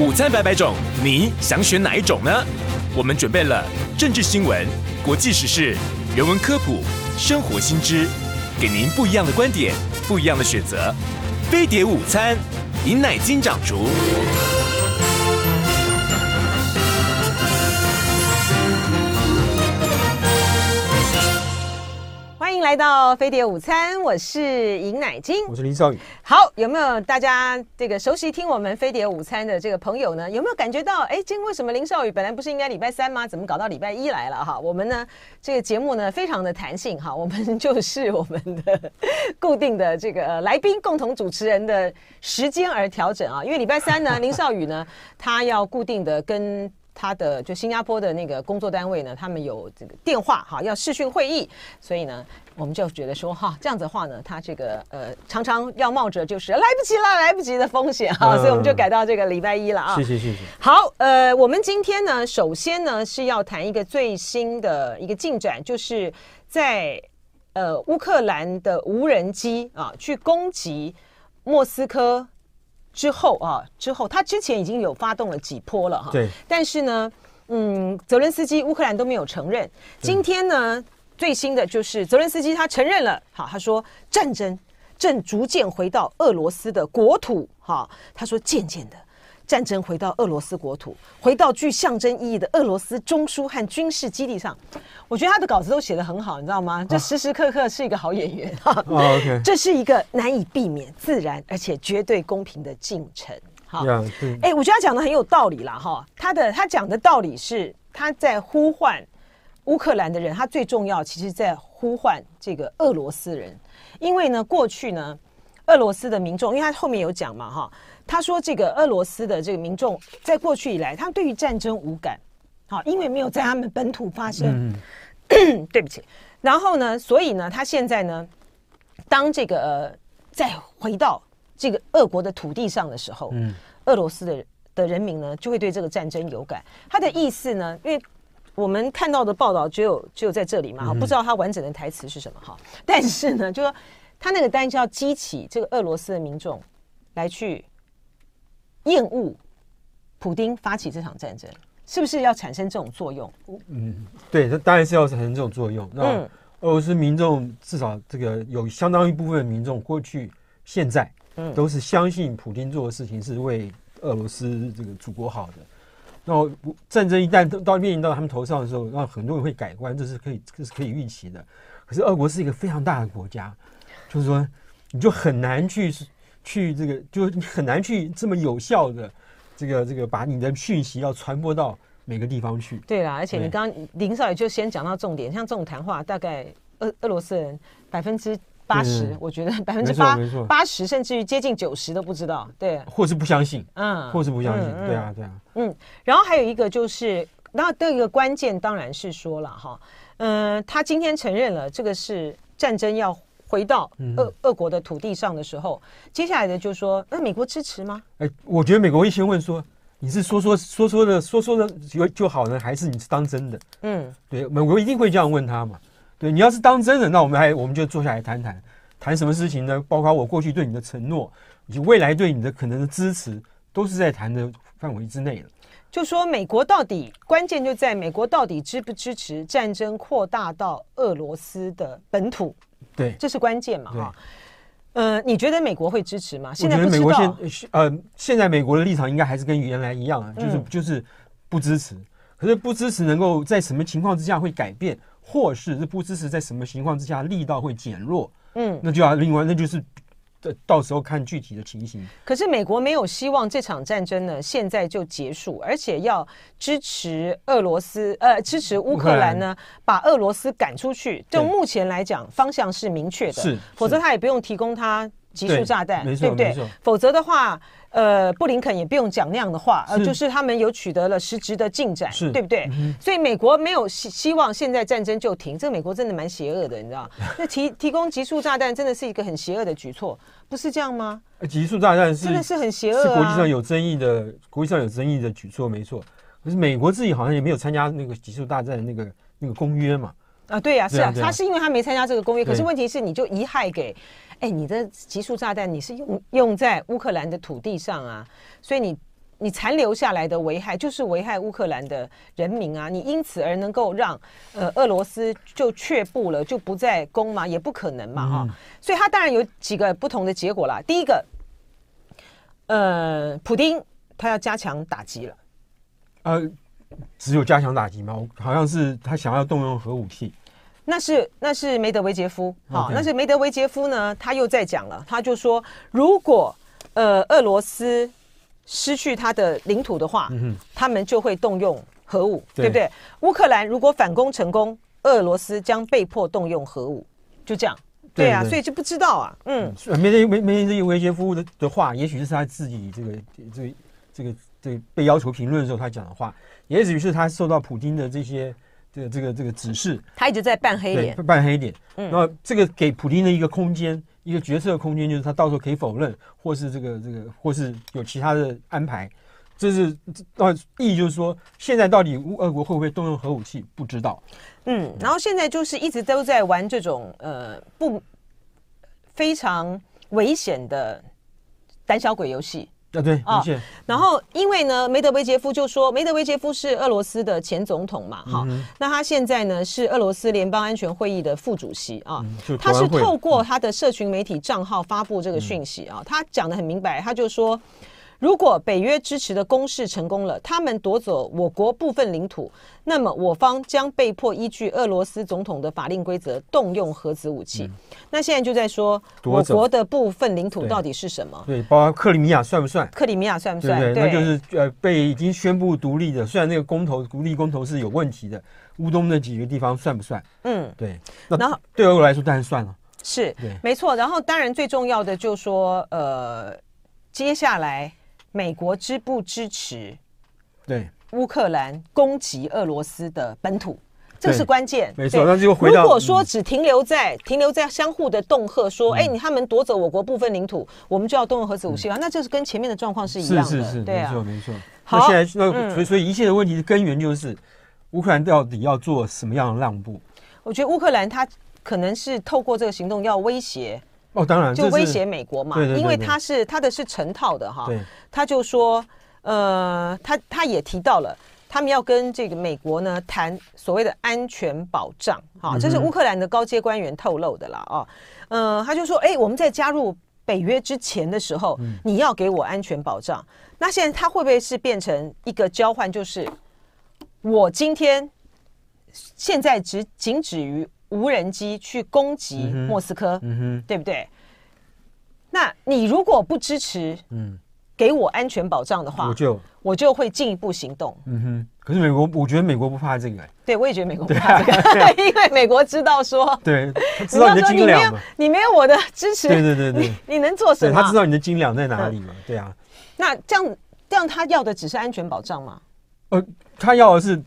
午餐百百种，你想选哪一种呢？我们准备了政治新闻、国际时事、人文科普、生活新知，给您不一样的观点，不一样的选择。飞碟午餐，饮奶金掌厨。来到飞碟午餐，我是尹乃金，我是林少宇。好，有没有大家这个熟悉听我们飞碟午餐的这个朋友呢？有没有感觉到，哎，今天为什么林少宇本来不是应该礼拜三吗？怎么搞到礼拜一来了？哈，我们呢这个节目呢非常的弹性哈，我们就是我们的固定的这个来宾共同主持人的时间而调整啊，因为礼拜三呢，林少宇呢他要固定的跟。他的就新加坡的那个工作单位呢，他们有这个电话哈，要视讯会议，所以呢，我们就觉得说哈，这样子的话呢，他这个呃常常要冒着就是来不及了，来不及的风险哈，所以我们就改到这个礼拜一了啊。谢谢谢谢。好，呃，我们今天呢，首先呢是要谈一个最新的一个进展，就是在呃乌克兰的无人机啊去攻击莫斯科。之后啊，之后他之前已经有发动了几波了哈，对。但是呢，嗯，泽伦斯基乌克兰都没有承认。今天呢，最新的就是泽伦斯基他承认了，好，他说战争正逐渐回到俄罗斯的国土，哈，他说渐渐的。战争回到俄罗斯国土，回到具象征意义的俄罗斯中枢和军事基地上。我觉得他的稿子都写得很好，你知道吗？这时时刻刻是一个好演员哈。啊啊 okay. 这是一个难以避免、自然而且绝对公平的进程。好，哎、yeah, 欸，我觉得他讲的很有道理啦。哈。他的他讲的道理是他在呼唤乌克兰的人，他最重要，其实在呼唤这个俄罗斯人，因为呢，过去呢，俄罗斯的民众，因为他后面有讲嘛，哈。他说：“这个俄罗斯的这个民众，在过去以来，他们对于战争无感，好，因为没有在他们本土发生。嗯、对不起。然后呢，所以呢，他现在呢，当这个、呃、再回到这个俄国的土地上的时候，嗯，俄罗斯的的人民呢，就会对这个战争有感。他的意思呢，因为我们看到的报道只有只有在这里嘛，哈，不知道他完整的台词是什么哈。但是呢，就说他那个单就要激起这个俄罗斯的民众来去。”厌恶普丁发起这场战争，是不是要产生这种作用？嗯，对，这当然是要产生这种作用。那俄罗斯民众至少这个有相当一部分民众，过去、现在，嗯，都是相信普丁做的事情是为俄罗斯这个祖国好的。那战争一旦到面临到他们头上的时候，那很多人会改观，这是可以，这是可以预期的。可是俄国是一个非常大的国家，就是说，你就很难去。去这个，就你很难去这么有效的，这个这个把你的讯息要传播到每个地方去。对啦，而且你刚刚林少爷就先讲到重点，像这种谈话，大概俄俄罗斯人百分之八十，我觉得百分之八八十甚至于接近九十都不知道，对，或是不相信，嗯，或是不相信，嗯、对啊，对啊，嗯，然后还有一个就是，那这个关键当然是说了哈，嗯、呃，他今天承认了这个是战争要。回到俄俄国的土地上的时候，接下来的就是说，那美国支持吗？哎，我觉得美国会先问说，你是说说说说的说说的就就好呢，还是你是当真的？嗯，对，美国一定会这样问他嘛。对，你要是当真的，那我们还我们就坐下来谈谈，谈什么事情呢？包括我过去对你的承诺，以及未来对你的可能的支持，都是在谈的范围之内的。就说美国到底关键就在美国到底支不支持战争扩大到俄罗斯的本土？对，这是关键嘛？哈，呃，你觉得美国会支持吗？现在美国现呃，现在美国的立场应该还是跟原来一样啊，就是、嗯、就是不支持。可是不支持能够在什么情况之下会改变，或是是不支持在什么情况之下力道会减弱？嗯，那就要另外，那就是。到时候看具体的情形。可是美国没有希望这场战争呢现在就结束，而且要支持俄罗斯，呃，支持乌克兰呢，把俄罗斯赶出去。就目前来讲，方向是明确的，是，否则他也不用提供他集束炸弹，对，对不对？否则的话。呃，布林肯也不用讲那样的话，呃，就是他们有取得了实质的进展，对不对？嗯、所以美国没有希希望现在战争就停，这个美国真的蛮邪恶的，你知道？那提提供集束炸弹真的是一个很邪恶的举措，不是这样吗？集束炸弹是真的是很邪恶、啊，是国际上有争议的，国际上有争议的举措，没错。可是美国自己好像也没有参加那个集束大战的那个那个公约嘛？啊，对呀、啊，是啊，他是因为他没参加这个公约，可是问题是你就遗害给。哎，你的集束炸弹你是用用在乌克兰的土地上啊，所以你你残留下来的危害就是危害乌克兰的人民啊！你因此而能够让呃俄罗斯就却步了，就不再攻吗？也不可能嘛！哈、嗯，所以他当然有几个不同的结果啦。第一个，呃，普丁他要加强打击了。呃，只有加强打击吗？好像是他想要动用核武器。那是那是梅德韦杰夫，好.那是梅德韦杰夫呢，他又在讲了，他就说，如果呃俄罗斯失去他的领土的话，嗯、他们就会动用核武，对，对不对？乌克兰如果反攻成功，俄罗斯将被迫动用核武，就这样，对，啊，所以就不知道啊，嗯，梅德梅梅德韦杰夫的的话，也许是他自己这个这个这个这个被要求评论的时候他讲的话，也许是他受到普京的这些。这个这个这个指示，他一直在扮黑脸，扮黑脸。嗯，那这个给普丁的一个空间，一个决策空间，就是他到时候可以否认，或是这个这个，或是有其他的安排。这是那意义就是说，现在到底俄国会不会动用核武器，不知道。嗯，然后现在就是一直都在玩这种呃不非常危险的胆小鬼游戏。啊，对，哦，然后因为呢，梅德韦杰夫就说，梅德韦杰夫是俄罗斯的前总统嘛，哈，嗯，那他现在呢是俄罗斯联邦安全会议的副主席啊，嗯，他是透过他的社群媒体账号发布这个讯息啊，嗯，他讲得很明白，他就说。如果北约支持的攻势成功了，他们夺走我国部分领土，那么我方将被迫依据俄罗斯总统的法令规则动用核子武器。嗯、那现在就在说，我国的部分领土到底是什么？对，对，包括克里米亚算不算？克里米亚算不算？对，那就是呃被已经宣布独立的，虽然那个公投独立公投是有问题的，乌东那几个地方算不算？嗯，对。那对俄国来说当然算了。是，对没错。然后当然最重要的就是说，呃，接下来。美国支不支持对乌克兰攻击俄罗斯的本土？这个是关键。没错，那就回到。如果说只停留在停留在相互的恫吓，说哎，你他们夺走我国部分领土，我们就要动用核子武器了，那这是跟前面的状况是一样的。是是是，对啊，没错没错。好，现在那所以所以一切的问题的根源就是乌克兰到底要做什么样的让步？我觉得乌克兰他可能是透过这个行动要威胁。哦，当然，就威胁美国嘛，因为他是他的是成套的哈，他就说，呃，他他也提到了，他们要跟这个美国呢谈所谓的安全保障，哈，这是乌克兰的高阶官员透露的啦，哦，呃，他就说，哎，我们在加入北约之前的时候，你要给我安全保障，那现在他会不会是变成一个交换，就是我今天现在只仅止于。无人机去攻击莫斯科，嗯哼，对不对？那你如果不支持，嗯，给我安全保障的话，我就我就会进一步行动。嗯哼，可是美国，我觉得美国不怕这个。对，我也觉得美国不 怕这个，因为美国知道说，对，他知道你的斤两嘛，你没有我的支持，对对对对，你能做什么？他知道你的斤两在哪里嘛？对啊。那这样这样，他要的只是安全保障吗？呃，他要的是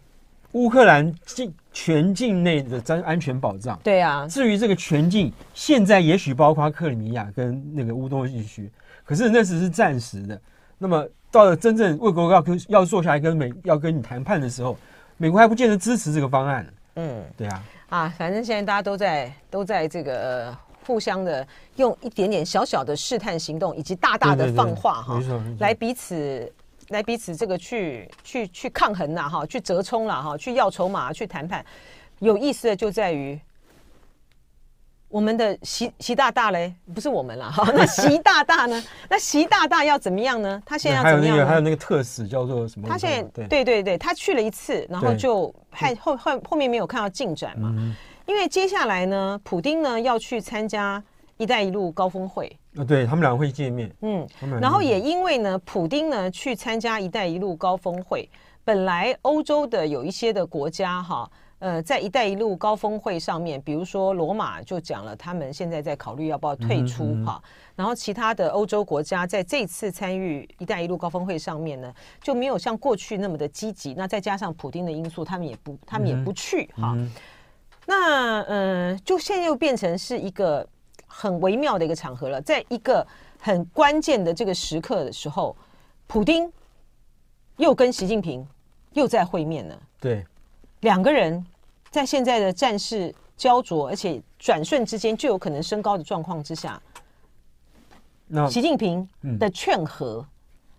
乌克兰进。全境内的安安全保障，对啊。至于这个全境，现在也许包括克里米亚跟那个乌东地区，可是那只是暂时的。那么到了真正为国要跟要坐下来跟美要跟你谈判的时候，美国还不见得支持这个方案。嗯，对啊。啊，反正现在大家都在都在这个、呃、互相的用一点点小小的试探行动，以及大大的放话哈，来彼此。来彼此这个去去去抗衡啦哈，去折冲了哈，去要筹码去谈判，有意思的就在于我们的习习大大嘞，不是我们了哈，那习大大呢？那习大大要怎么样呢？他现在要怎么样？还有那个还有那个特使叫做什么？他现在对对对对，他去了一次，然后就还后后后面没有看到进展嘛，因为接下来呢，普丁呢要去参加“一带一路”高峰会。啊，对他们两个会见面，嗯，然后也因为呢，普丁呢去参加“一带一路”高峰会，本来欧洲的有一些的国家哈，呃，在“一带一路”高峰会上面，比如说罗马就讲了，他们现在在考虑要不要退出哈，嗯嗯、然后其他的欧洲国家在这次参与“一带一路”高峰会上面呢，就没有像过去那么的积极，那再加上普丁的因素，他们也不，他们也不去哈，那嗯、呃，就现在又变成是一个。很微妙的一个场合了，在一个很关键的这个时刻的时候，普丁又跟习近平又在会面了。对，两个人在现在的战事焦灼，而且转瞬之间就有可能升高的状况之下，那习近平的劝和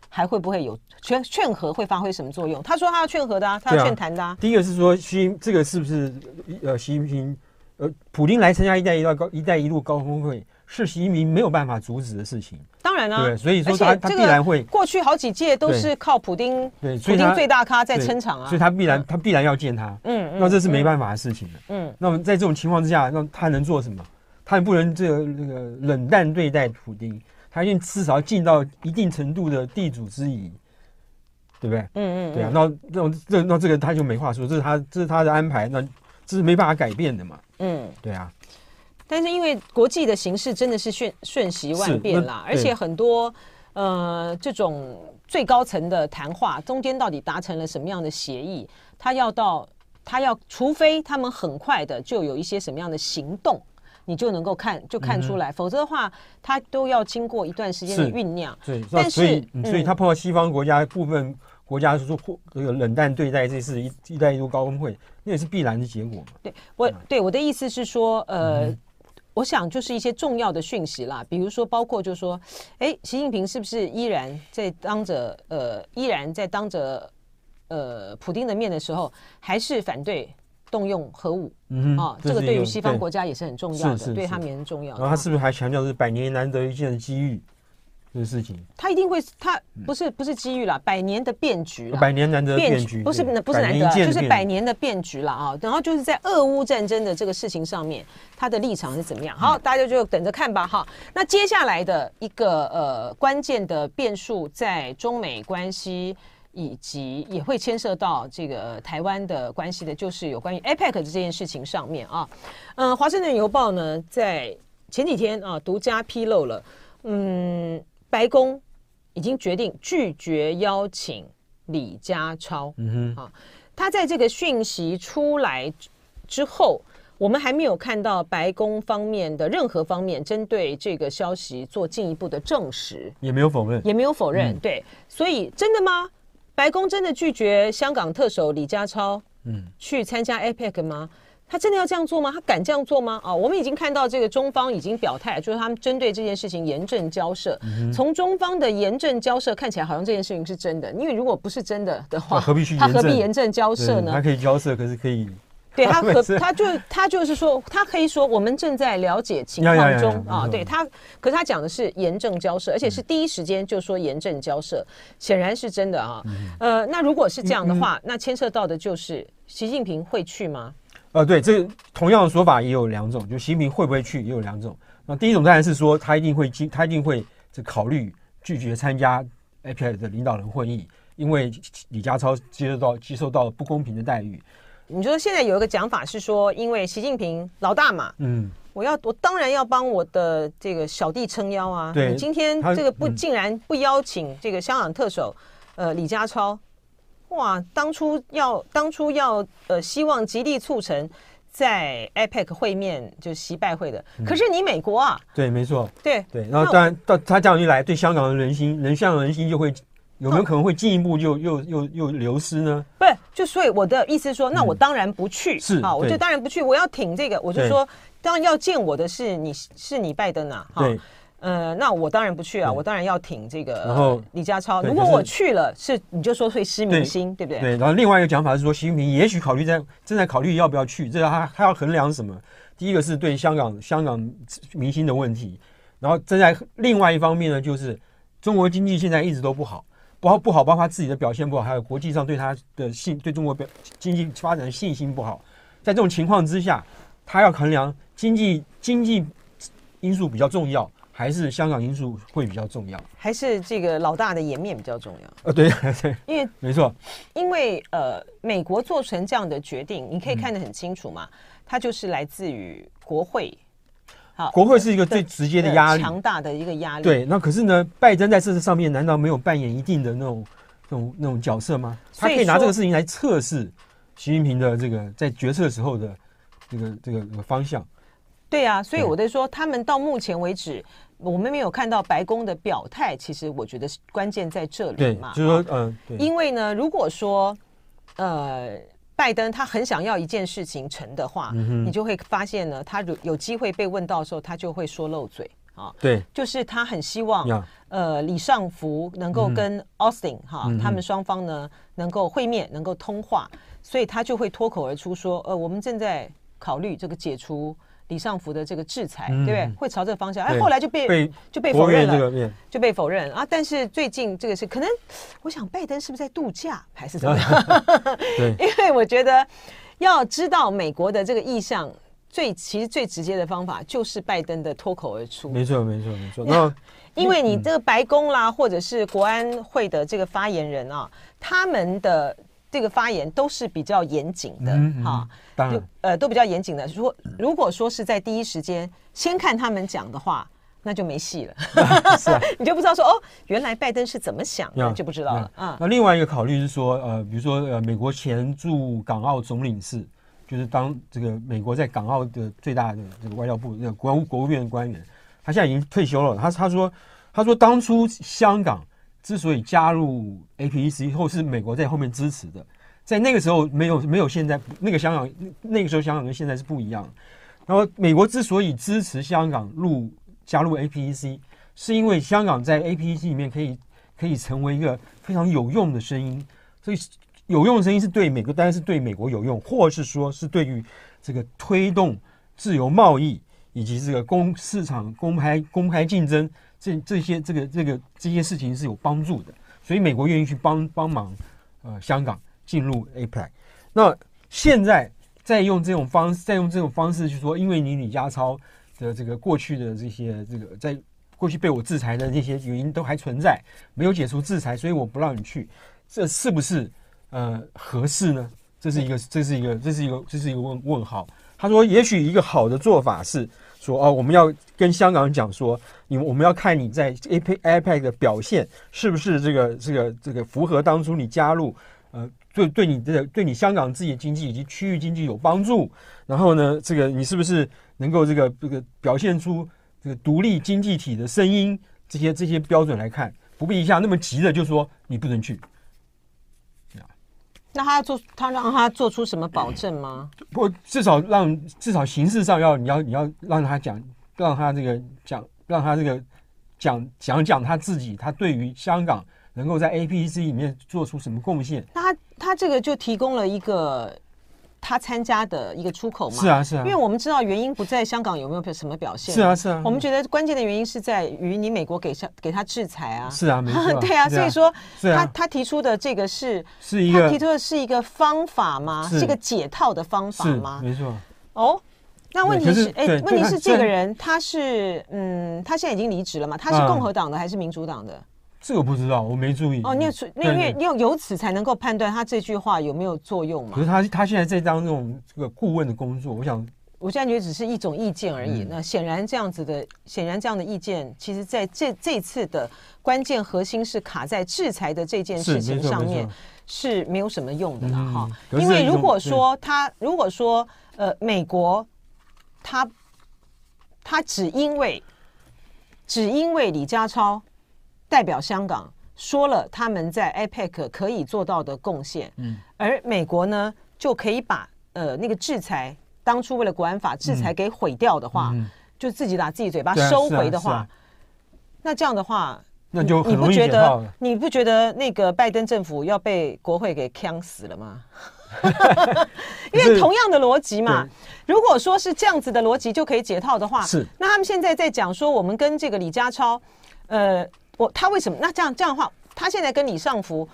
还会不会有劝劝和会发挥什么作用？他说他要劝和的啊，他要劝谈的啊，啊。第一个是说，习这个是不是呃，习近平呃，普京来参加“一带一路”高“一带一路”高峰会，是习近平没有办法阻止的事情。当然啊，对，所以说他他必然会过去好几届都是靠普丁，对，普丁最大咖在撑场啊，所以他必然、嗯、他必然要见他。嗯，那这是没办法的事情的。嗯，那么在这种情况之下，那他能做什么？他也不能这个那个冷淡对待普丁。他一定至少要尽到一定程度的地主之谊，对不对？嗯嗯，嗯，对啊。那这种这那这个他就没话说，这是他这是他的安排，那这是没办法改变的嘛。嗯，对啊。但是因为国际的形势真的是瞬瞬息万变啦，而且很多呃这种最高层的谈话中间到底达成了什么样的协议，他要到他要，除非他们很快的就有一些什么样的行动。你就能够看就看出来，嗯、否则的话，它都要经过一段时间的酝酿。对，但是所以、嗯、所以他碰到西方国家部分国家是说或这个冷淡对待这次一一带一路高峰会，那也是必然的结果嘛。对我对我的意思是说，呃、嗯，我想就是一些重要的讯息啦，比如说包括就是说，哎，习近平是不是依然在当着呃依然在当着呃普丁的面的时候，还是反对？动用核武，嗯啊，这个对于西方国家也是很重要的，对，对他们也很重要。然后他是不是还强调是百年难得一见的机遇这个事情？他一定会，他不是不是机遇啦，百年的变局啦，百年难得变局，不是不是难得，就是百年的变局了啊。然后就是在俄乌战争的这个事情上面，他的立场是怎么样？好，大家就等着看吧。哈，那接下来的一个呃关键的变数在中美关系。以及也会牵涉到这个台湾的关系的，就是有关于 APEC 的这件事情上面啊。嗯，《华盛顿邮报》呢在前几天啊独家披露了，嗯，白宫已经决定拒绝邀请李家超。嗯哼，啊，他在这个讯息出来之后，我们还没有看到白宫方面的任何方面针对这个消息做进一步的证实，也没有否认，也没有否认。嗯、对，所以真的吗？白宫真的拒绝香港特首李家超，嗯，去参加 APEC 吗？他真的要这样做吗？他敢这样做吗？啊，我们已经看到这个中方已经表态，就是他们针对这件事情严正交涉。从中方的严正交涉看起来，好像这件事情是真的。因为如果不是真的的话，何必去他何必严正交涉呢？他可以交涉，可是可以。对他 和他就他就是说，他可以说我们正在了解情况中啊。对他，可是他讲的是严正交涉，而且是第一时间就说严正交涉，显然是真的啊。呃，那如果是这样的话，那牵涉到的就是习近平会去吗？呃，对，这同样的说法也有两种，就习近平会不会去也有两种。那第一种当然是说他一定会经，他一定会这考虑拒绝参加 APEC 的领导人会议，因为李家超接受到接受到不公平的待遇。你觉得现在有一个讲法是说，因为习近平老大嘛，嗯，我要我当然要帮我的这个小弟撑腰啊。对，你今天这个不竟然不邀请这个香港特首，呃，李家超，哇，当初要当初要呃希望极力促成在 APEC 会面就习拜会的，可是你美国啊，对，没错，对对，然后当然到他这样一来，对香港的人心人向人心就会。有没有可能会进一步就又又又流失呢？不是，就所以我的意思是说，那我当然不去，是啊，我就当然不去，我要挺这个，我就说，当然要见我的是你是你拜登啊，哈，呃，那我当然不去啊，我当然要挺这个，然后李家超，如果我去了，是你就说会失民心，对不对？对，然后另外一个讲法是说，习近平也许考虑在正在考虑要不要去，这个他他要衡量什么？第一个是对香港香港明星的问题，然后正在另外一方面呢，就是中国经济现在一直都不好。不好不好，包括他自己的表现不好，还有国际上对他的信对中国表经济发展的信心不好。在这种情况之下，他要衡量经济经济因素比较重要，还是香港因素会比较重要？还是这个老大的颜面比较重要？呃，对对，因为没错，因为呃，美国做成这样的决定，你可以看得很清楚嘛，它就是来自于国会。好，国会是一个最直接的压力，强大的一个压力。对，那可是呢，拜登在这上面难道没有扮演一定的那种、那种、那种角色吗？他可以拿这个事情来测试习近平的这个在决策时候的这个这个这个方向。对啊，所以我在说，他们到目前为止，我们没有看到白宫的表态。其实我觉得关键在这里嘛，就是说，嗯，因为呢，如果说，呃。拜登他很想要一件事情成的话，嗯、你就会发现呢，他有有机会被问到的时候，他就会说漏嘴啊，对，就是他很希望呃李尚福能够跟 Austin 哈他们双方呢能够会面，能够通话，所以他就会脱口而出说，呃，我们正在考虑这个解除。李尚福的这个制裁，嗯、对不对？会朝这个方向，哎，后来就被，被就被否认了，就被否认啊。但是最近这个是可能，我想拜登是不是在度假，还是怎么样？对，因为我觉得要知道美国的这个意向，最其实最直接的方法就是拜登的脱口而出。没错，没错，没错。那因为你这个白宫啦，或者是国安会的这个发言人啊，他们的。这个发言都是比较严谨的，哈、嗯，就呃都比较严谨的。如果如果说是在第一时间先看他们讲的话，那就没戏了，是啊、你就不知道说哦，原来拜登是怎么想的，就不知道了啊。那另外一个考虑是说，呃，比如说呃，美国前驻港澳总领事，就是当这个美国在港澳的最大的这个外交部那个国务国务院的官员，他现在已经退休了。他他说他说当初香港。之所以加入 APEC 或是美国在后面支持的，在那个时候没有没有现在那个香港那个时候香港跟现在是不一样。然后美国之所以支持香港入加入 APEC，是因为香港在 APEC 里面可以可以成为一个非常有用的声音。所以有用的声音是对美国，当然是对美国有用，或是说是对于这个推动自由贸易以及这个公市场公开公开竞争。这这些这个这个这些事情是有帮助的，所以美国愿意去帮帮忙，呃，香港进入 APEC。那现在再用这种方式，再用这种方式去说，因为你李家超的这个过去的这些这个在过去被我制裁的这些原因都还存在，没有解除制裁，所以我不让你去，这是不是呃合适呢？这是一个这是一个这是一个这是一个问问号。他说，也许一个好的做法是。说哦，我们要跟香港讲说，你我们要看你在 APEC 的表现是不是这个这个这个符合当初你加入，呃，对对你的对你香港自己的经济以及区域经济有帮助。然后呢，这个你是不是能够这个这个表现出这个独立经济体的声音？这些这些标准来看，不必一下那么急的就说你不能去。那他要做，他让他做出什么保证吗？不，至少让至少形式上要你要你要让他讲，让他这个讲，让他这个讲讲讲他自己，他对于香港能够在 APEC 里面做出什么贡献？那他他这个就提供了一个。他参加的一个出口嘛，是啊是啊，因为我们知道原因不在香港有没有什么表现，是啊是啊，我们觉得关键的原因是在于你美国给上给他制裁啊，是啊 没错，对啊，所以说他他提出的这个是是一个他提出的是一个方法吗？是一个解套的方法吗？没错。哦，那问题是哎，问题是这个人他是嗯，他现在已经离职了嘛？他是共和党的还是民主党的？这个不知道，我没注意。哦，你有那因为你有由此才能够判断他这句话有没有作用嘛？可是他他现在在当这种这个顾问的工作，我想，我现在觉得只是一种意见而已。嗯、那显然这样子的，显然这样的意见，其实在这这次的关键核心是卡在制裁的这件事情上面，是没，是没有什么用的了哈。嗯、因为如果说他如果说呃美国他他只因为只因为李家超。代表香港说了他们在 APEC 可以做到的贡献，嗯，而美国呢就可以把呃那个制裁当初为了国安法制裁给毁掉的话，就自己打自己嘴巴收回的话，那这样的话，那就你不觉得你不觉得那个拜登政府要被国会给呛死了吗？因为同样的逻辑嘛，如果说是这样子的逻辑就可以解套的话，是。那他们现在在讲说我们跟这个李家超，呃。我他为什么？那这样这样的话，他现在跟李尚福，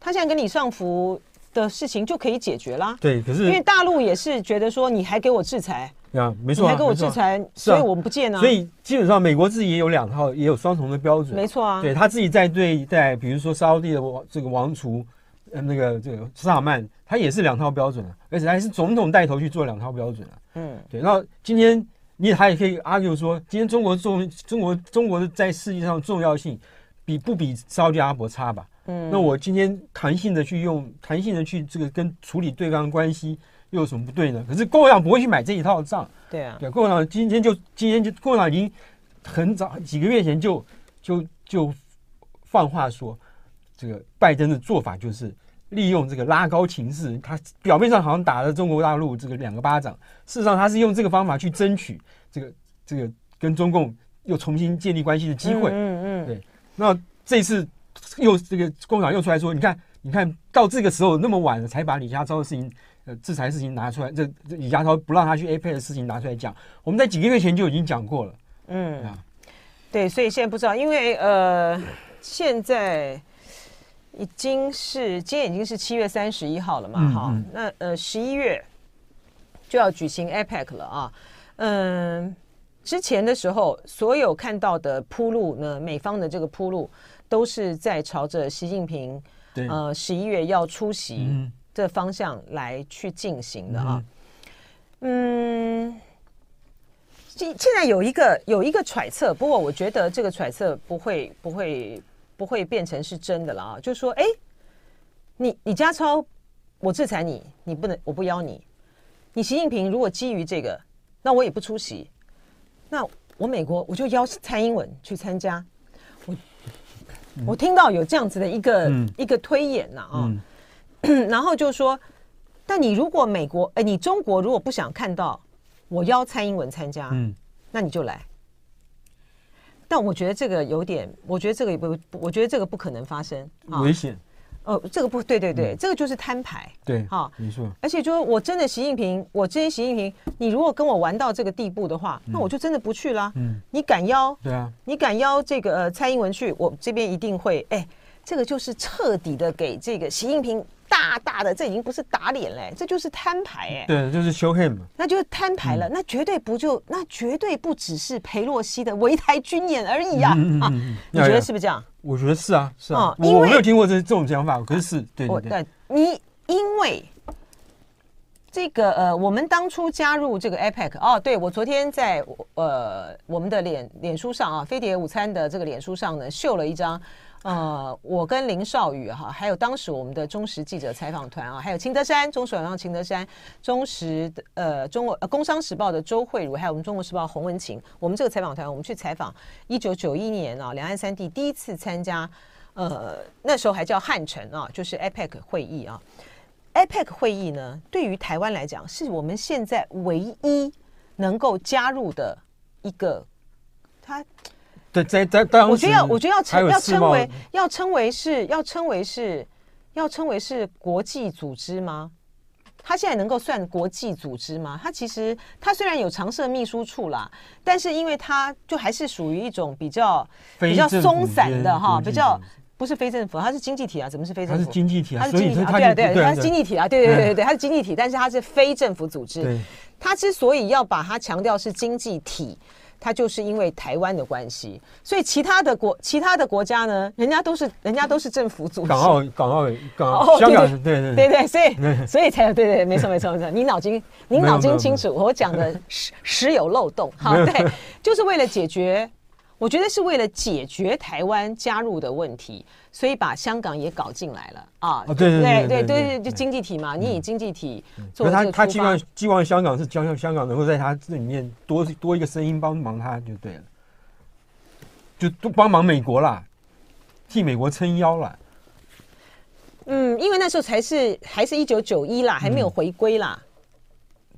他现在跟李尚福的事情就可以解决啦。对，可是因为大陆也是觉得说你还给我制裁，啊，没错，你还给我制裁，啊、所以我们不见啊。所以基本上美国自己也有两套，也有双重的标准。没错啊，对他自己在对在比如说沙乌地的王这个王储，呃，那个这个萨尔曼，他也是两套标准啊，而且还是总统带头去做两套标准啊。嗯，对。那今天。你还也可以 argue 说，今天中国重中国中国的在世界上重要性比不比沙特阿拉伯差吧？嗯，那我今天弹性的去用弹性的去这个跟处理对方关系又有什么不对呢？可是共和党不会去买这一套账，对啊，对，共和党今天就今天就共和党已经很早几个月前就就就放话说，这个拜登的做法就是。利用这个拉高情势，他表面上好像打了中国大陆这个两个巴掌，事实上他是用这个方法去争取这个这个跟中共又重新建立关系的机会。嗯嗯，嗯对。那这次又这个共党又出来说，你看，你看到这个时候那么晚了才把李家超的事情，呃，制裁事情拿出来，这这李家超不让他去 APEC 的事情拿出来讲，我们在几个月前就已经讲过了。嗯，啊，对，所以现在不知道，因为呃，现在已经是今天已经是七月三十一号了嘛，哈、嗯嗯，那呃十一月就要举行 APEC 了啊，嗯。之前的时候，所有看到的铺路呢，美方的这个铺路，都是在朝着习近平呃十一月要出席的方向来去进行的啊。嗯，现现在有一个有一个揣测，不过我觉得这个揣测不会不会不会变成是真的了啊。就是说，哎，你你家超，我制裁你，你不能，我不邀你。你习近平如果基于这个，那我也不出席。那我美国我就邀蔡英文去参加，我我听到有这样子的一个、嗯、一个推演呐啊，然后就说，但你如果美国哎，你中国如果不想看到我邀蔡英文参加，嗯，那你就来。但我觉得这个有点，我觉得这个也不，我觉得这个不可能发生，啊危险。哦，这个不对，对对，这个就是摊牌，对，哈，没错。而且就是我真的习近平，我真习近平，你如果跟我玩到这个地步的话，那我就真的不去啦。嗯，你敢邀？对啊，你敢邀这个呃蔡英文去，我这边一定会。哎，这个就是彻底的给这个习近平大大的，这已经不是打脸嘞，这就是摊牌哎。对，就是 show him，那就是摊牌了，那绝对不就，那绝对不只是裴洛西的围台军演而已啊啊！你觉得是不是这样？我觉得是啊，是啊，我没有听过这这种讲法，可是是对对对。你因为这个呃，我们当初加入这个 APEC 哦，对，我昨天在呃我们的脸脸书上啊，飞碟午餐的这个脸书上呢，秀了一张。呃，我跟林少宇哈，还有当时我们的中实记者采访团啊，还有秦德山，中时晚上秦德山，中实的呃中国呃工商时报的周慧茹，还有我们中国时报洪文琴，我们这个采访团，我们去采访一九九一年啊，两岸三地第一次参加，呃那时候还叫汉城啊，就是 APEC 会议啊，APEC 会议呢，对于台湾来讲，是我们现在唯一能够加入的一个，它。对，在在当时，我觉得要，我觉得要称要称为要称为是要称为是要称为是国际组织吗？他现在能够算国际组织吗？他其实他虽然有常设秘书处啦，但是因为他就还是属于一种比较比较松散的哈，比较不是非政府，它是经济体啊，怎么是非政府？它是经济体啊，它是经济体啊，对啊对，它是经济体啊，对对对对对，它是经济体，但是它是非政府组织。它之所以要把它强调是经济体。它就是因为台湾的关系，所以其他的国其他的国家呢，人家都是人家都是政府组织。港澳港澳港澳香港对对对对，所以所以才有对对没错没错没错，你脑筋你脑筋清楚，我讲的时时有漏洞。好，对，就是为了解决，我觉得是为了解决台湾加入的问题。所以把香港也搞进来了啊！对对对对对，就经济体嘛，你以经济体做他他希望希望香港是香香港能够在他这里面多多一个声音帮忙他就对了，就都帮忙美国啦，替美国撑腰了。嗯，因为那时候才是还是一九九一啦，还没有回归啦。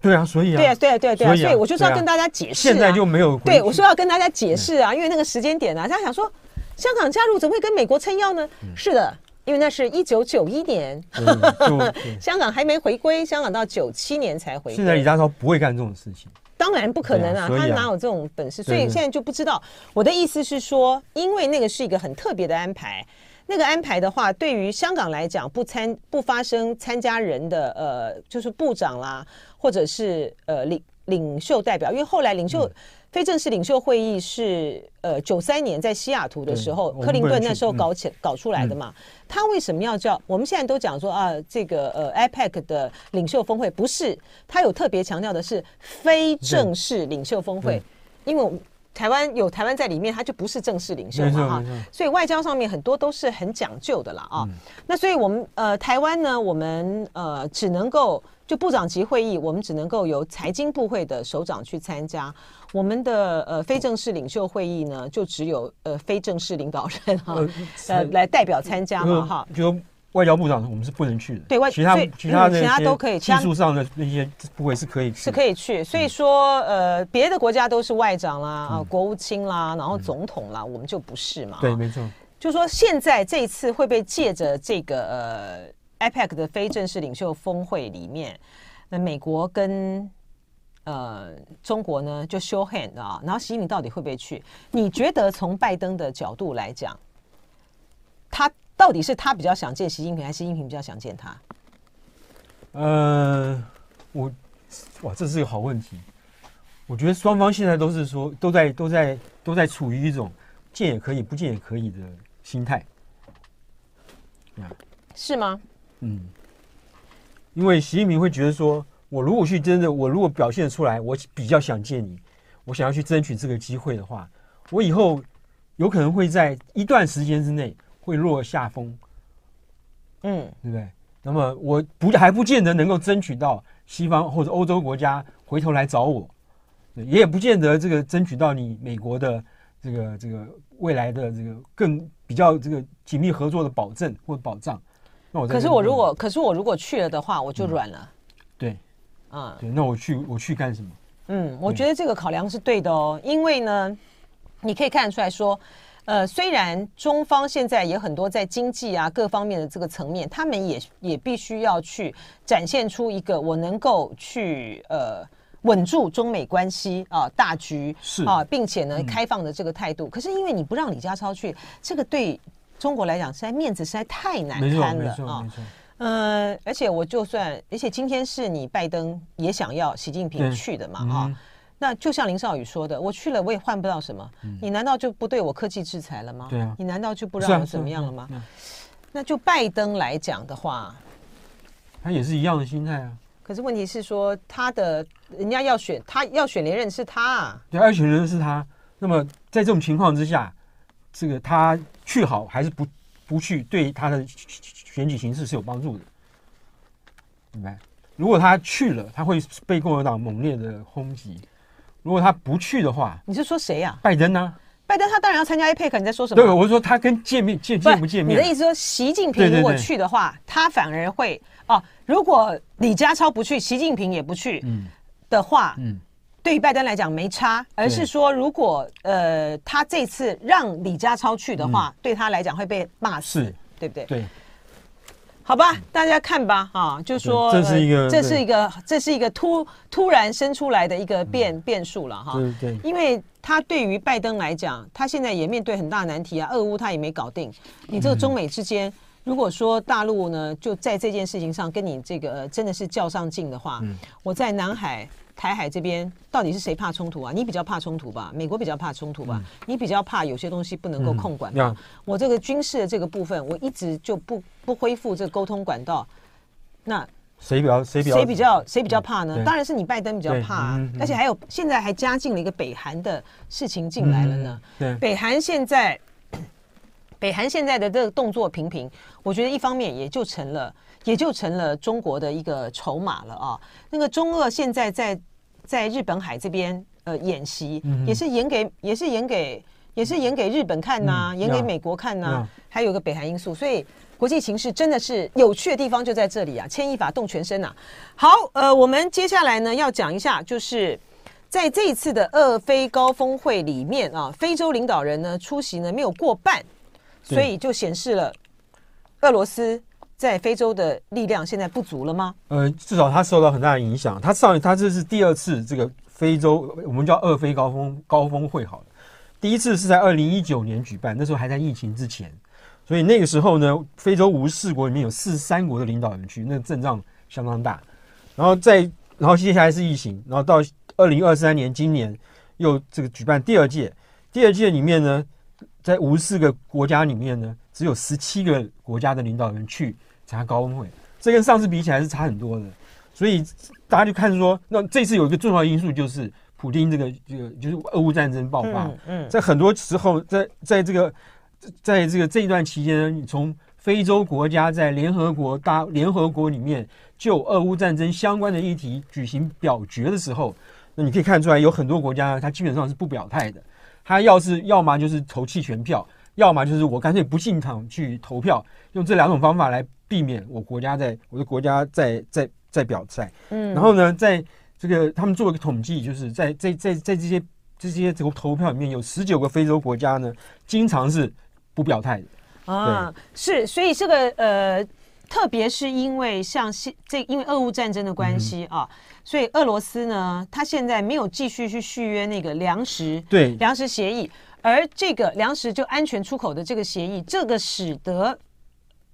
对啊，所以啊，对啊，对啊，对啊，对啊，所以我就是要跟大家解释，现在就没有。对，我说要跟大家解释啊，因为那个时间点啊，大家想说。香港加入怎么会跟美国撑腰呢？嗯、是的，因为那是一九九一年，嗯、香港还没回归，香港到九七年才回归。现在李家超不会干这种事情，当然不可能啊，啊他哪有这种本事？所以，所以现在就不知道。我的意思是说，因为那个是一个很特别的安排，那个安排的话，对于香港来讲，不参不发生参加人的呃，就是部长啦，或者是呃领领袖代表，因为后来领袖。嗯非正式领袖会议是呃九三年在西雅图的时候，克林顿那时候搞起、嗯、搞出来的嘛。他为什么要叫？我们现在都讲说啊，这个呃 APEC 的领袖峰会不是，他有特别强调的是非正式领袖峰会，因为台湾有台湾在里面，他就不是正式领袖嘛哈。所以外交上面很多都是很讲究的啦啊。嗯、那所以我们呃台湾呢，我们呃只能够。就部长级会议，我们只能够由财经部会的首长去参加。我们的呃非正式领袖会议呢，就只有呃非正式领导人哈呃，呃来代表参加嘛哈。就外交部长我们是不能去的，对外其他其他的其他都可以，技术上的那些部会是可以是可以去。所以说，呃，别的国家都是外长啦、啊国务卿啦，然后总统啦，我们就不是嘛。对，没错。就说现在这一次会被借着这个呃 APEC 的非正式领袖峰会里面，那美国跟呃中国呢就 show hand 啊，然后习近平到底会不会去？你觉得从拜登的角度来讲，他？到底是他比较想见习近平，还是习近平比较想见他？呃，我哇，这是一个好问题。我觉得双方现在都是说，都在都在都在处于一种见也可以，不见也可以的心态。是吗？嗯，因为习近平会觉得说，我如果去真的，我如果表现出来，我比较想见你，我想要去争取这个机会的话，我以后有可能会在一段时间之内。会落下风，嗯，对不对？那么我不还不见得能够争取到西方或者欧洲国家回头来找我，也也不见得这个争取到你美国的这个这个未来的这个更比较这个紧密合作的保证或保障。那我可是我如果可是我如果去了的话，我就软了。对，啊，对，那我去我去干什么？嗯，我觉得这个考量是对的哦，因为呢，你可以看得出来说。呃，虽然中方现在也很多在经济啊各方面的这个层面，他们也也必须要去展现出一个我能够去呃稳住中美关系啊、呃、大局是啊，并且呢开放的这个态度。嗯、可是因为你不让李家超去，这个对中国来讲实在面子实在太难堪了啊。呃，而且我就算，而且今天是你拜登也想要习近平去的嘛啊。嗯那就像林少宇说的，我去了我也换不到什么，嗯、你难道就不对我科技制裁了吗？对啊，你难道就不让我怎么样了吗？那就拜登来讲的话，他也是一样的心态啊。可是问题是说，他的人家要选他要选连任是他啊，对，要选连任是他。那么在这种情况之下，这个他去好还是不不去，对他的选举形势是有帮助的，明白？如果他去了，他会被共和党猛烈的轰击。如果他不去的话，你是说谁呀？拜登呢？拜登他当然要参加 APEC，你在说什么？对，我是说他跟见面见见不见面？你的意思说习近平如果去的话，他反而会哦？如果李家超不去，习近平也不去的话，嗯，对于拜登来讲没差，而是说如果呃他这次让李家超去的话，对他来讲会被骂死，对不对？对。好吧，大家看吧，哈，就说这是一个，这是一个，这是一个突突然生出来的一个变变数了，哈。对对。因为他对于拜登来讲，他现在也面对很大难题啊，俄乌他也没搞定。你这个中美之间，如果说大陆呢就在这件事情上跟你这个真的是较上劲的话，我在南海。台海这边到底是谁怕冲突啊？你比较怕冲突吧？美国比较怕冲突吧？嗯、你比较怕有些东西不能够控管吧？嗯、我这个军事的这个部分，我一直就不不恢复这个沟通管道。那谁比较谁比较谁比较谁比较怕呢？当然是你拜登比较怕啊！而且还有现在还加进了一个北韩的事情进来了呢。嗯、北韩现在北韩现在的这个动作频频，我觉得一方面也就成了。也就成了中国的一个筹码了啊！那个中俄现在在在日本海这边呃演习，也是演给也是演给也是演给日本看呐、啊，演给美国看呐、啊，还有个北韩因素，所以国际形势真的是有趣的地方就在这里啊！牵一发动全身呐、啊。好，呃，我们接下来呢要讲一下，就是在这一次的俄非高峰会里面啊，非洲领导人呢出席呢没有过半，所以就显示了俄罗斯。在非洲的力量现在不足了吗？呃，至少他受到很大的影响。他上他这是第二次这个非洲，我们叫二非高峰高峰会好了。第一次是在二零一九年举办，那时候还在疫情之前，所以那个时候呢，非洲五十四国里面有四十三国的领导人去，那阵仗相当大。然后在然后接下来是疫情，然后到二零二三年今年又这个举办第二届，第二届里面呢，在五十四个国家里面呢，只有十七个国家的领导人去。参加高峰会，这跟上次比起来是差很多的，所以大家就看说，那这次有一个重要因素就是普京这个这个就是俄乌战争爆发，嗯，在很多时候，在在这个在这个这一段期间呢，你从非洲国家在联合国大联合国里面就俄乌战争相关的议题举行表决的时候，那你可以看出来有很多国家呢，它基本上是不表态的，它要是要么就是投弃权票，要么就是我干脆不进场去投票，用这两种方法来避免我国家在我的国家在在在表态。嗯，然后呢，在这个他们做了个统计，就是在在在在这些这些这个投票里面有十九个非洲国家呢，经常是不表态的。啊，是，所以这个呃，特别是因为像现这因为俄乌战争的关系啊，嗯、所以俄罗斯呢，他现在没有继续去续约那个粮食对粮食协议。而这个粮食就安全出口的这个协议，这个使得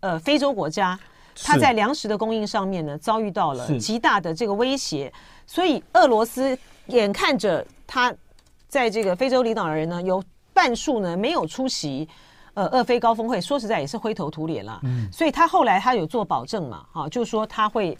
呃非洲国家它在粮食的供应上面呢遭遇到了极大的这个威胁，所以俄罗斯眼看着他在这个非洲领导人呢有半数呢没有出席呃俄非高峰会，说实在也是灰头土脸了。嗯，所以他后来他有做保证嘛，哈，就说他会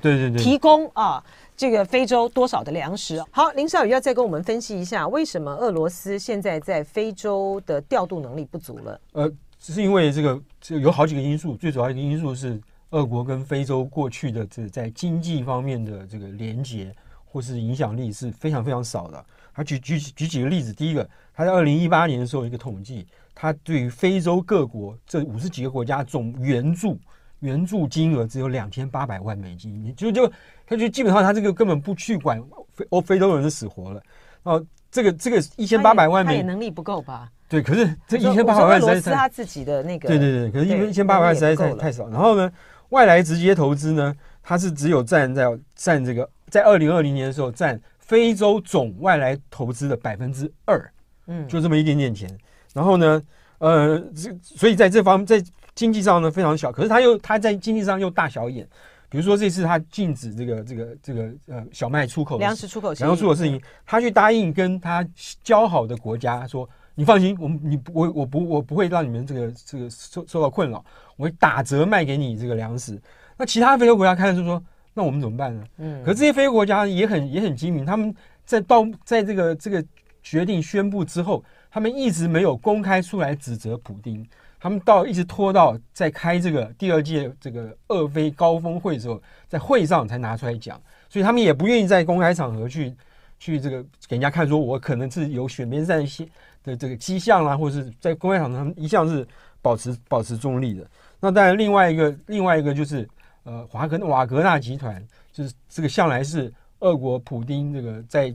对对对提供啊。这个非洲多少的粮食？好，林少宇要再跟我们分析一下，为什么俄罗斯现在在非洲的调度能力不足了？呃，只是因为这个，这有好几个因素，最主要一个因素是俄国跟非洲过去的这在经济方面的这个连结或是影响力是非常非常少的。他举举举几个例子，第一个，他在二零一八年的时候一个统计，他对于非洲各国这五十几个国家总援助。援助金额只有两千八百万美金，你就就他就基本上他这个根本不去管非欧非洲人的死活了。哦，这个这个一千八百万美金，他也能力不够吧？对，可是这一千八百万实在是他自己的那个。对对对，可是因为一千八百万实在是太太少。然后呢，外来直接投资呢，它是只有占在占这个在二零二零年的时候占非洲总外来投资的百分之二，嗯，就这么一点点钱。然后呢，呃，这所以在这方在。经济上呢非常小，可是他又他在经济上又大小眼，比如说这次他禁止这个这个这个呃小麦出口粮食出口粮食出口的事情，他去答应跟他交好的国家说，你放心，我们你我我不我不会让你们这个这个受受到困扰，我会打折卖给你这个粮食。那其他非洲国家看着就说，那我们怎么办呢？嗯，可是这些非洲国家也很也很精明，他们在到在这个这个决定宣布之后，他们一直没有公开出来指责普丁。他们到一直拖到在开这个第二届这个俄非高峰会的时候，在会上才拿出来讲，所以他们也不愿意在公开场合去去这个给人家看，说我可能是有选边站一些的这个迹象啦，或者是在公开场合一向是保持保持中立的。那当然，另外一个另外一个就是呃华格瓦格纳集团，就是这个向来是俄国普丁这个在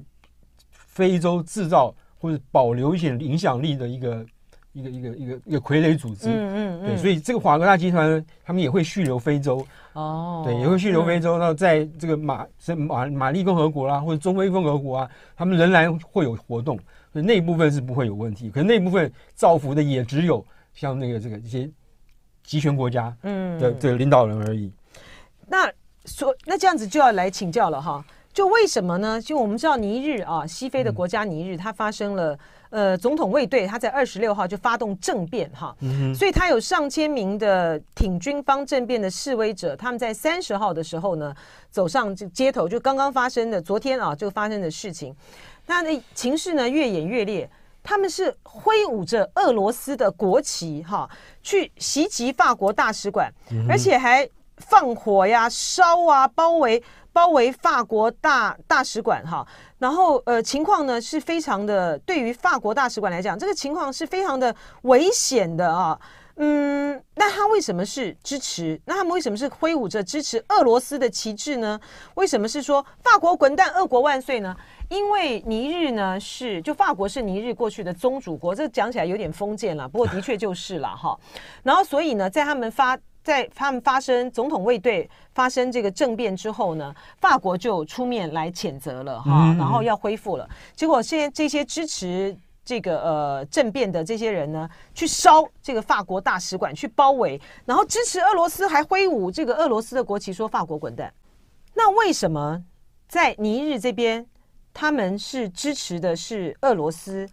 非洲制造或者保留一些影响力的一个。一个一个一个一个傀儡组织，嗯嗯，嗯对，所以这个华格纳集团呢，他们也会续留非洲，哦，对，也会续留非洲。那、嗯、在这个马在马马利共和国啦，或者中非共和国啊，他们仍然会有活动，所以那一部分是不会有问题。可是那一部分造福的也只有像那个这个一些集权国家，嗯的这个领导人而已。那所那这样子就要来请教了哈，就为什么呢？就我们知道尼日啊，西非的国家尼日，它发生了。呃，总统卫队他在二十六号就发动政变哈，嗯、所以他有上千名的挺军方政变的示威者，他们在三十号的时候呢，走上这街头，就刚刚发生的昨天啊，就发生的事情，那的情势呢越演越烈，他们是挥舞着俄罗斯的国旗哈，去袭击法国大使馆，嗯、而且还放火呀、烧啊、包围。包围法国大大使馆哈，然后呃情况呢是非常的，对于法国大使馆来讲，这个情况是非常的危险的啊。嗯，那他为什么是支持？那他们为什么是挥舞着支持俄罗斯的旗帜呢？为什么是说法国滚蛋，俄国万岁呢？因为尼日呢是就法国是尼日过去的宗主国，这讲起来有点封建了，不过的确就是了哈。然后所以呢，在他们发。在他们发生总统卫队发生这个政变之后呢，法国就出面来谴责了哈，嗯嗯然后要恢复了。结果现在这些支持这个呃政变的这些人呢，去烧这个法国大使馆，去包围，然后支持俄罗斯，还挥舞这个俄罗斯的国旗，说法国滚蛋。那为什么在尼日这边他们是支持的是俄罗斯？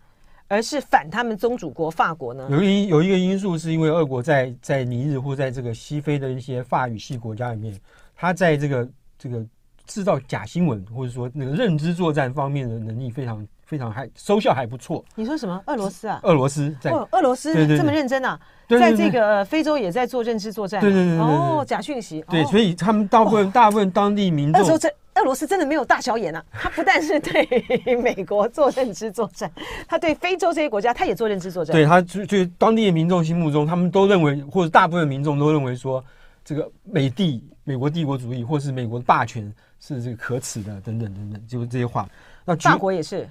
而是反他们宗主国法国呢？有一有一个因素，是因为俄国在在尼日或在这个西非的一些法语系国家里面，他在这个这个制造假新闻或者说那个认知作战方面的能力非常非常还收效还不错。你说什么？俄罗斯啊？俄罗斯在？哦，俄罗斯这么认真啊？对对对对，在这个非洲也在做认知作战。对对对，哦，假讯息。对，所以他们大部分、哦、大部分当地民众。俄罗斯真的没有大小眼啊，他不但是对 美国做认知作战，他对非洲这些国家他也做认知作战。对他就就当地的民众心目中，他们都认为，或者大部分民众都认为说，这个美帝美国帝国主义或是美国的霸权是这个可耻的，等等等等，就是这些话。那法国也是，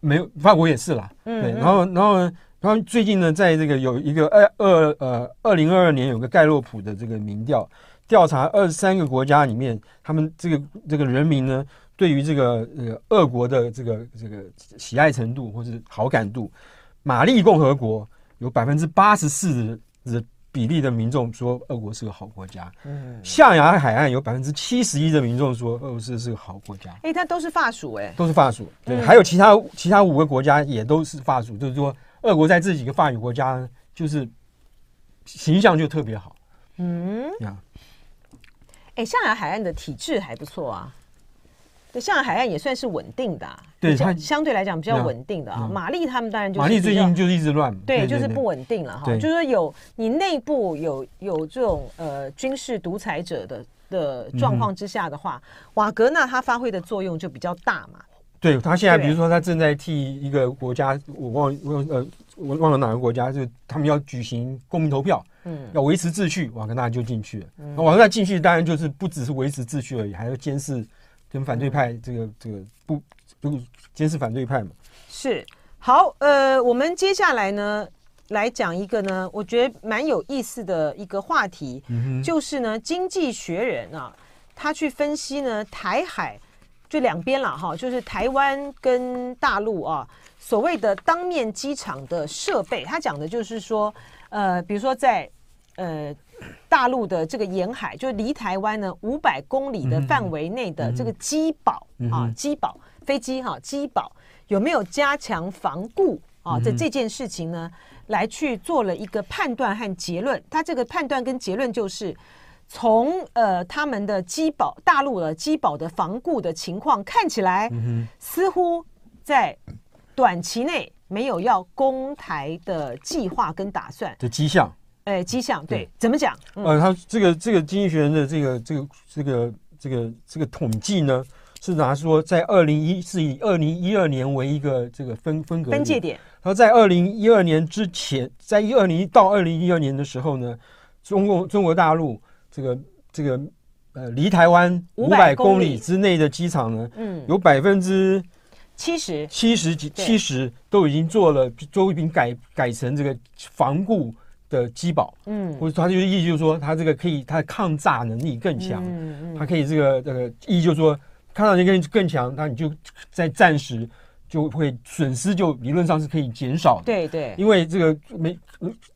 没有法国也是啦。嗯，对，然后然后呢，然后最近呢，在这个有一个二二呃二零二二年有个盖洛普的这个民调。调查二十三个国家里面，他们这个这个人民呢，对于这个呃俄国的这个这个喜爱程度或是好感度，马利共和国有百分之八十四的比例的民众说俄国是个好国家，嗯，象牙海岸有百分之七十一的民众说俄罗斯是个好国家，哎，它都是法属，哎，都是法属，对，还有其他其他五个国家也都是法属，就是说俄国在这几个法语国家就是形象就特别好，嗯，呀。哎，象牙海岸的体制还不错啊，对，象牙海岸也算是稳定的，啊，对，它相对来讲比较稳定的啊。玛丽他们当然就是马利最近就是一直乱，对，就是不稳定了哈。就是说有你内部有有这种呃军事独裁者的的状况之下的话，瓦格纳他发挥的作用就比较大嘛。对，他现在比如说他正在替一个国家，我忘我呃我忘了哪个国家，就他们要举行公民投票。嗯，要维持秩序，瓦格纳就进去了。那瓦格纳进去，当然就是不只是维持秩序而已，还要监视跟反对派这个这个不不监视反对派嘛。是好，呃，我们接下来呢来讲一个呢，我觉得蛮有意思的一个话题，嗯、就是呢，《经济学人》啊，他去分析呢台海就两边了哈，就是台湾跟大陆啊，所谓的当面机场的设备，他讲的就是说，呃，比如说在呃，大陆的这个沿海，就离台湾呢五百公里的范围内的这个机保、嗯、啊，机保飞机哈，机保有没有加强防固啊？这这件事情呢，来去做了一个判断和结论。他这个判断跟结论就是从呃他们的机保，大陆的机保的防固的情况看起来，似乎在短期内没有要攻台的计划跟打算的迹象。哎，迹象对，对，怎么讲？嗯、呃，他这个这个经济学人的这个这个这个这个这个统计呢，是拿说在二零一是以二零一二年为一个这个分分隔分界点。然后在二零一二年之前，在一二零到二零一二年的时候呢，中共中国大陆这个这个呃离台湾五百公里之内的机场呢，嗯，有百分之七十七十几七十都已经做了周边改改成这个防固。的机保，嗯，或者他就是意思就是说，他这个可以，他的抗炸能力更强，嗯嗯，他可以这个这个意思就是说，抗炸能力更更强，那你就在暂时就会损失就理论上是可以减少的，对对，因为这个没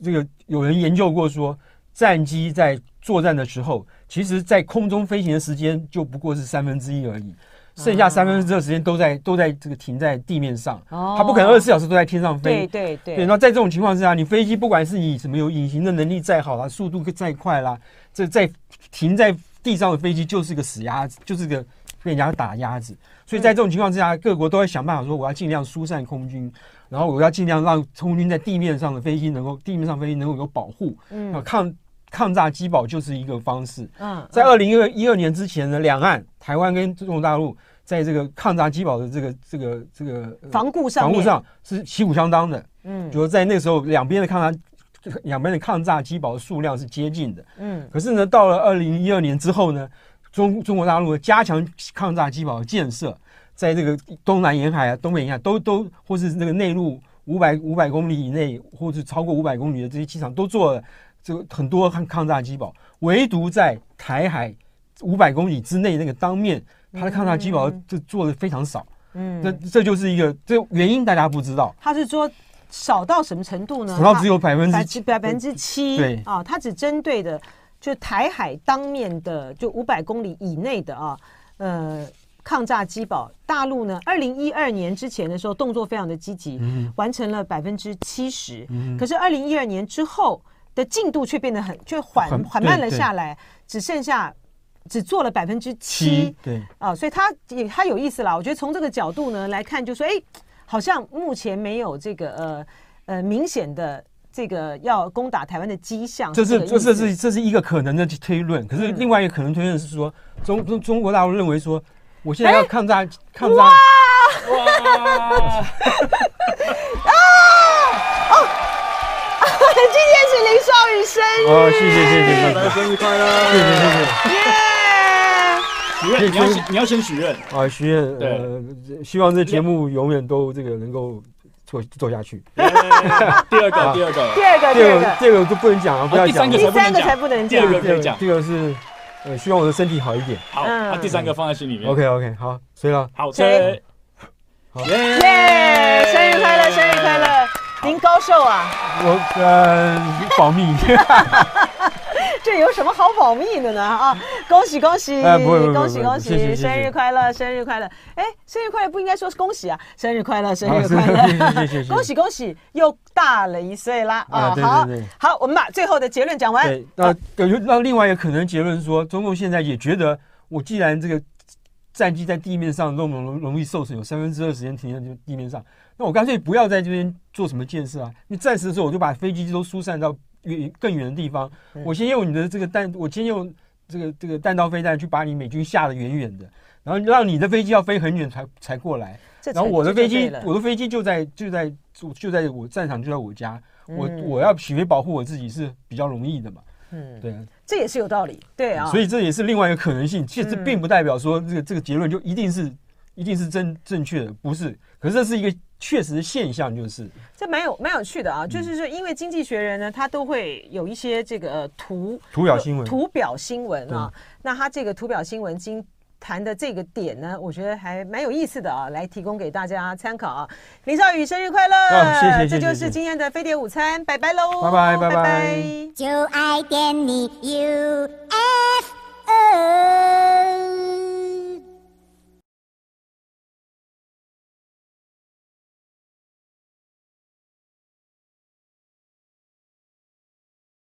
这个有人研究过说，战机在作战的时候，其实在空中飞行的时间就不过是三分之一而已。剩下三分之二时间都在都在这个停在地面上，哦，它不可能二十四小时都在天上飞。对对对。对，那在这种情况之下，你飞机不管是你什么有隐形的能力再好啦，速度再快啦，这在停在地上的飞机就是个死鸭子，就是个被人家打鸭子。所以在这种情况之下，各国都在想办法说，我要尽量疏散空军，然后我要尽量让空军在地面上的飞机能够地面上飞机能够有保护。嗯。抗抗炸机保就是一个方式。嗯。在二零一二年之前呢，两岸台湾跟中国大陆。在这个抗炸机保的这个这个这个防护上，防护上是旗鼓相当的。嗯，就是在那时候，两边的抗炸两边的抗炸机堡的数量是接近的。嗯，可是呢，到了二零一二年之后呢，中中国大陆加强抗炸机堡的建设，在这个东南沿海啊、东北沿海都都或是那个内陆五百五百公里以内，或是超过五百公里的这些机场都做了这个很多抗抗炸机堡，唯独在台海五百公里之内那个当面。它的抗炸机堡就做的非常少，嗯，这这就是一个这原因，大家不知道。他是说少到什么程度呢？少到只有百分之百分之七，对啊，他只针对的就台海当面的就五百公里以内的啊，呃，抗炸机堡。大陆呢，二零一二年之前的时候动作非常的积极，嗯，完成了百分之七十，嗯，可是二零一二年之后的进度却变得很却缓缓慢了下来，只剩下。只做了百分之七，对啊，所以他也他有意思啦。我觉得从这个角度呢来看，就说哎，好像目前没有这个呃呃明显的这个要攻打台湾的迹象。这是这是这是一个可能的推论。可是另外一个可能推论是说，中中中国大陆认为说，我现在要抗战，抗战。哇！啊！哦，今天是林少宇生日。哦，谢谢谢谢，生日快乐！谢谢谢谢。耶！许愿，你要你要先许愿啊！许愿，呃，希望这节目永远都这个能够做做下去。第二个，第二个，第二个，第二个，第二个都不能讲啊！不要讲，第三个才不能讲，第二个可以讲。第二个是。呃，希望我的身体好一点。好，那第三个放在心里面。OK OK，好，随了。好，吹。好耶！生日快乐，生日快乐！您高寿啊？我呃，保密。这有什么好保密的呢？啊，恭喜恭喜！恭喜恭喜！生日快乐，生日快乐！哎，生日快乐不应该说是恭喜啊！生日快乐，生日快 乐！恭喜恭喜，又大了一岁啦！啊，好，好，我们把最后的结论讲完。对，那有那另外一个可能结论是说，中共现在也觉得，我既然这个战机在地面上那么容容易受损，有三分之二时间停在地面上，那我干脆不要在这边做什么建设啊！你暂时的时候，我就把飞机都疏散到。远更远的地方，我先用你的这个弹，我先用这个这个弹道飞弹去把你美军吓得远远的，然后让你的飞机要飞很远才才过来，然后我的飞机我的飞机就在就在就就在我战场就在我家，我我要起飞保护我自己是比较容易的嘛，嗯，对，这也是有道理，对啊，所以这也是另外一个可能性，其实并不代表说这个这个结论就一定是一定是正正确的，不是，可是这是一个。确实现象就是，这蛮有蛮有趣的啊，就是说，因为经济学人呢，他都会有一些这个图图表新闻，图表新闻啊。那他这个图表新闻今谈的这个点呢，我觉得还蛮有意思的啊，来提供给大家参考啊。林少宇生日快乐！谢谢，这就是今天的飞碟午餐，拜拜喽！拜拜拜拜。就爱点你 UFO